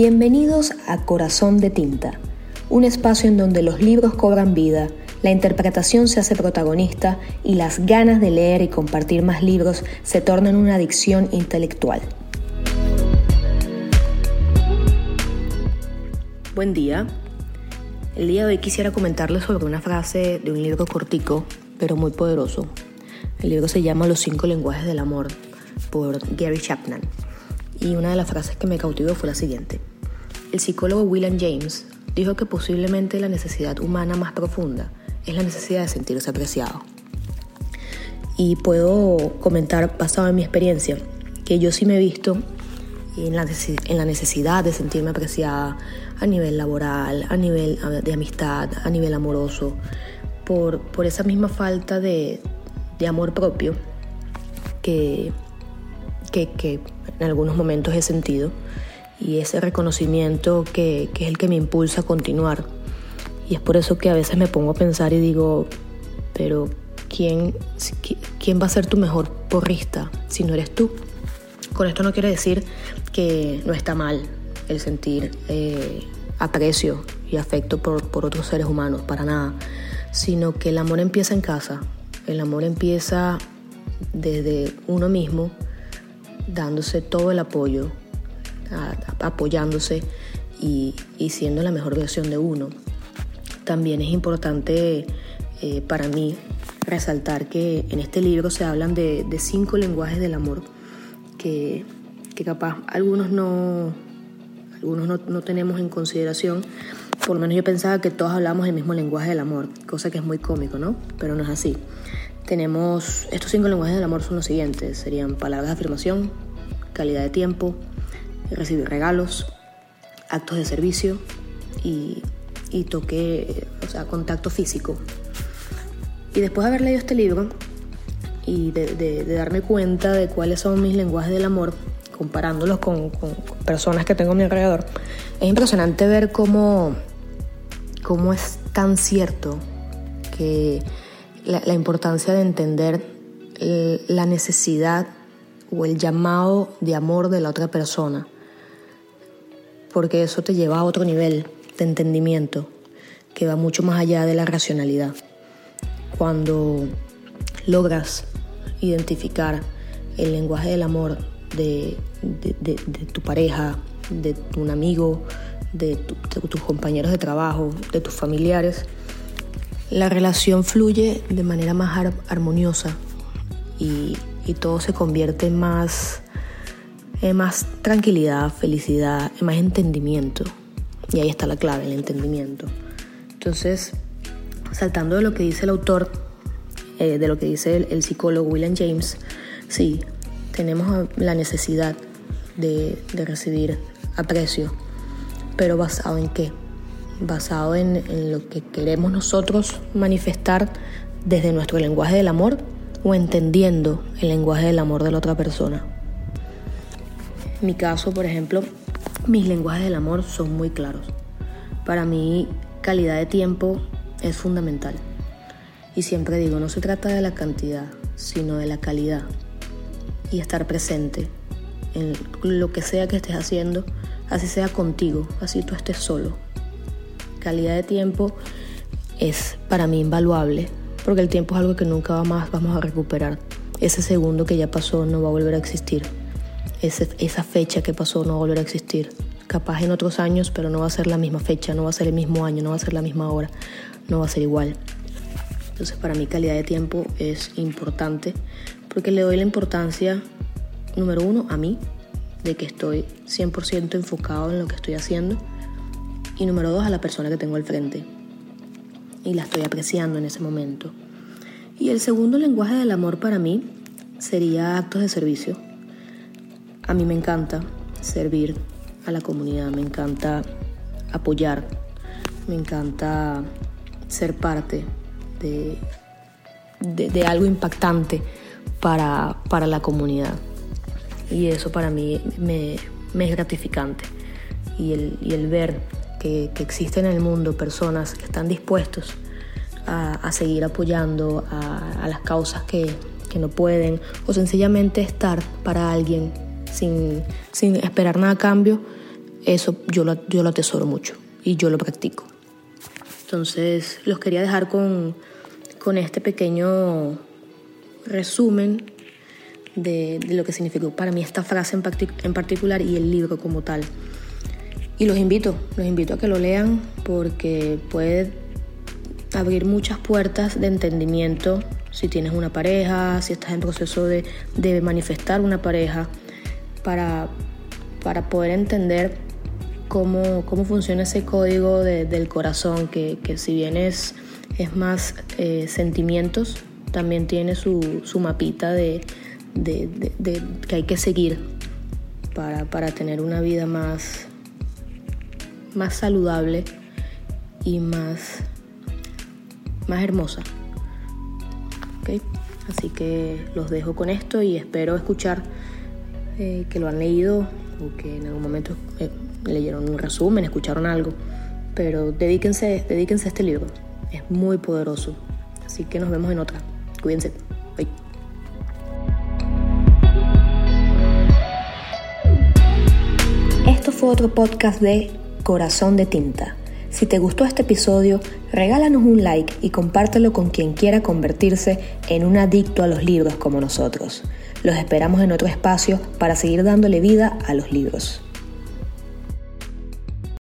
Bienvenidos a Corazón de Tinta, un espacio en donde los libros cobran vida, la interpretación se hace protagonista y las ganas de leer y compartir más libros se tornan una adicción intelectual. Buen día. El día de hoy quisiera comentarles sobre una frase de un libro cortico, pero muy poderoso. El libro se llama Los cinco lenguajes del amor, por Gary Chapman. Y una de las frases que me cautivó fue la siguiente. El psicólogo William James dijo que posiblemente la necesidad humana más profunda es la necesidad de sentirse apreciado. Y puedo comentar, basado en mi experiencia, que yo sí me he visto en la, necesidad de sentirme apreciada a nivel laboral, a nivel de amistad, a nivel amoroso, por, por esa misma falta de, de amor propio que, que, que, en algunos momentos he sentido y ese reconocimiento que, que es el que me impulsa a continuar. Y es por eso que a veces me pongo a pensar y digo, pero ¿quién, quién va a ser tu mejor porrista si no eres tú? Con esto no quiere decir que no está mal el sentir eh, aprecio y afecto por, por otros seres humanos, para nada, sino que el amor empieza en casa, el amor empieza desde uno mismo, dándose todo el apoyo, apoyándose y, siendo la mejor versión de uno. También es importante eh, para mí resaltar que en este libro se hablan de, de cinco lenguajes del amor que, capaz algunos no, algunos no, tenemos en consideración. Por lo menos yo pensaba que todos hablamos el mismo lenguaje del amor, cosa que es muy cómico, ¿no? Pero no es así. Tenemos, estos cinco lenguajes del amor son los siguientes, serían palabras de afirmación, calidad de tiempo, recibir regalos, actos de servicio y, y toque, o sea, contacto físico. Y después de haber leído este libro, y de, darme cuenta de cuáles son mis lenguajes del amor, comparándolos con, personas que tengo a mi alrededor, es impresionante ver cómo, cómo es tan cierto que la, importancia de entender la necesidad o el llamado de amor de la otra persona, porque eso te lleva a otro nivel de entendimiento que va mucho más allá de la racionalidad. Cuando logras identificar el lenguaje del amor de, tu pareja, de un amigo, de, tus compañeros de trabajo, de tus familiares, la relación fluye de manera más armoniosa y, todo se convierte en más, en más tranquilidad, felicidad, en más entendimiento. Y ahí está la clave, el entendimiento. Entonces, saltando de lo que dice el autor, eh, de lo que dice el, psicólogo William James, sí, tenemos la necesidad de, recibir aprecio, pero basado en qué? Basado en, en lo que queremos nosotros manifestar desde nuestro lenguaje del amor o entendiendo el lenguaje del amor de la otra persona. En mi caso, por ejemplo, mis lenguajes del amor son muy claros. Para mí, calidad de tiempo es fundamental. Y siempre digo, no se trata de la cantidad, sino de la calidad. Y estar presente en lo que sea que estés haciendo, así sea contigo, así tú estés solo. Calidad de tiempo es para mí invaluable, porque el tiempo es algo que nunca más vamos a recuperar. Ese segundo que ya pasó no va a volver a existir. esa fecha que pasó no va a volver a existir. Capaz en otros años, pero no va a ser la misma fecha, no va a ser el mismo año, no va a ser la misma hora, no va a ser igual. Entonces para mí calidad de tiempo es importante porque le doy la importancia, número uno, a mí, de que estoy 100% enfocado en lo que estoy haciendo. Y número dos, a la persona que tengo al frente. Y la estoy apreciando en ese momento. Y el segundo lenguaje del amor para mí sería actos de servicio. A mí me encanta servir a la comunidad, me encanta apoyar, me encanta ser parte de, algo impactante para, la comunidad. Y eso para mí me, es gratificante. Y el, ver que, existen en el mundo personas que están dispuestos a, seguir apoyando a, las causas que, no pueden o sencillamente estar para alguien sin, sin esperar nada a cambio, eso yo lo, yo lo atesoro mucho y yo lo practico. Entonces los quería dejar con, con este pequeño resumen de, lo que significó para mí esta frase en particular y el libro como tal. Y los invito, los invito a que lo lean porque puede abrir muchas puertas de entendimiento si tienes una pareja, si estás en proceso de, de manifestar una pareja, para, para poder entender cómo, cómo funciona ese código del corazón, que, que, si bien es, es más eh, sentimientos, también tiene su, su mapita de, de, que hay que seguir para, para tener una vida más, más saludable y más, más hermosa. Así que los dejo con esto y espero escuchar eh, que lo han leído o que en algún momento eh, leyeron un resumen, escucharon algo. Pero dedíquense, dedíquense a este libro. Es muy poderoso. Así que nos vemos en otra. Cuídense. Bye. Fue otro podcast de Corazón de Tinta. Si te gustó este episodio, regálanos un like y compártelo con quien quiera convertirse en un adicto a los libros como nosotros. Los esperamos en otro espacio para seguir dándole vida a los libros.